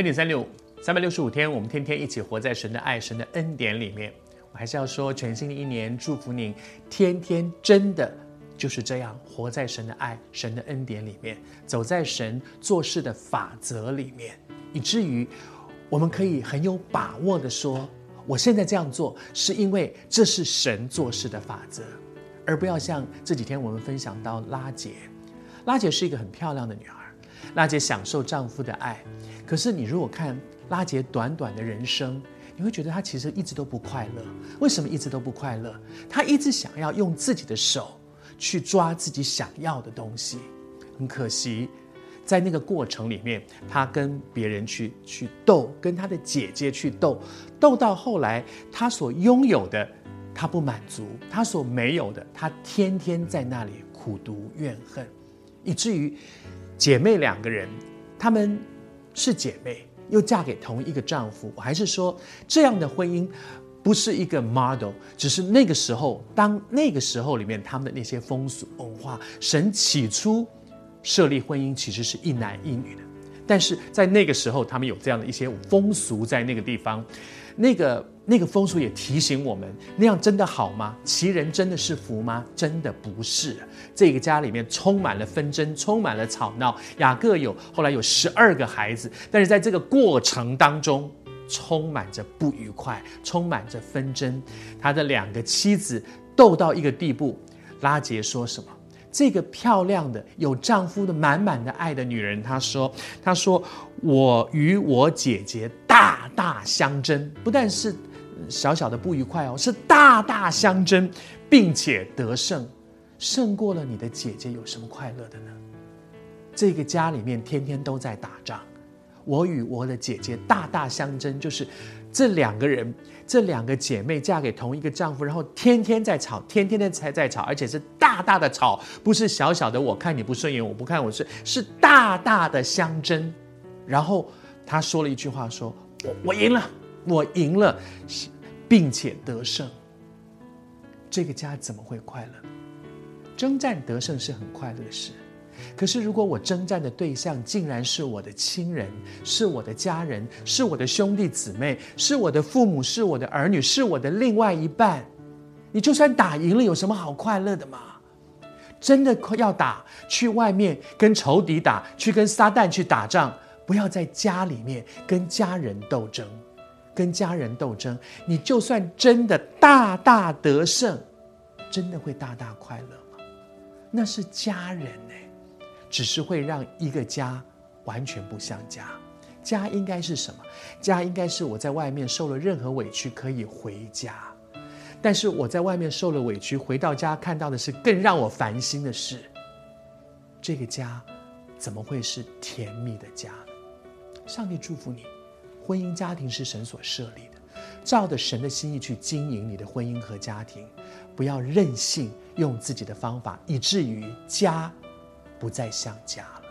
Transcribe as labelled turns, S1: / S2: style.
S1: 恩典三六五，三百六十五天，我们天天一起活在神的爱、神的恩典里面。我还是要说，全新的一年，祝福您天天真的就是这样活在神的爱、神的恩典里面，走在神做事的法则里面，以至于我们可以很有把握的说，我现在这样做是因为这是神做事的法则，而不要像这几天我们分享到拉姐。拉姐是一个很漂亮的女孩，拉结享受丈夫的爱。可是你如果看拉杰短短的人生，你会觉得她其实一直都不快乐。为什么一直都不快乐？她一直想要用自己的手去抓自己想要的东西。很可惜，在那个过程里面，她跟别人去去斗，跟她的姐姐去斗，斗到后来，她所拥有的她不满足，她所没有的，她天天在那里苦读怨恨，以至于姐妹两个人，她们。是姐妹，又嫁给同一个丈夫。还是说，这样的婚姻不是一个 model，只是那个时候，当那个时候里面他们的那些风俗文化，神起初设立婚姻其实是一男一女的，但是在那个时候，他们有这样的一些风俗在那个地方。那个那个风俗也提醒我们，那样真的好吗？其人真的是福吗？真的不是。这个家里面充满了纷争，充满了吵闹。雅各有后来有十二个孩子，但是在这个过程当中，充满着不愉快，充满着纷争。他的两个妻子斗到一个地步，拉结说什么？这个漂亮的有丈夫的满满的爱的女人，她说：“她说我与我姐姐大大相争，不但是小小的不愉快哦，是大大相争，并且得胜，胜过了你的姐姐，有什么快乐的呢？这个家里面天天都在打仗，我与我的姐姐大大相争，就是。”这两个人，这两个姐妹嫁给同一个丈夫，然后天天在吵，天天的才在吵，而且是大大的吵，不是小小的。我看你不顺眼，我不看我是是大大的相争。然后他说了一句话说：“我我赢了，我赢了，并且得胜。”这个家怎么会快乐？征战得胜是很快乐的事。可是，如果我征战的对象竟然是我的亲人，是我的家人，是我的兄弟姊妹，是我的父母，是我的儿女，是我的另外一半，你就算打赢了，有什么好快乐的吗？真的要打，去外面跟仇敌打，去跟撒旦去打仗，不要在家里面跟家人斗争，跟家人斗争，你就算真的大大得胜，真的会大大快乐吗？那是家人。只是会让一个家完全不像家。家应该是什么？家应该是我在外面受了任何委屈可以回家，但是我在外面受了委屈，回到家看到的是更让我烦心的事。这个家怎么会是甜蜜的家呢？上帝祝福你，婚姻家庭是神所设立的，照着神的心意去经营你的婚姻和家庭，不要任性用自己的方法，以至于家。不再像家了。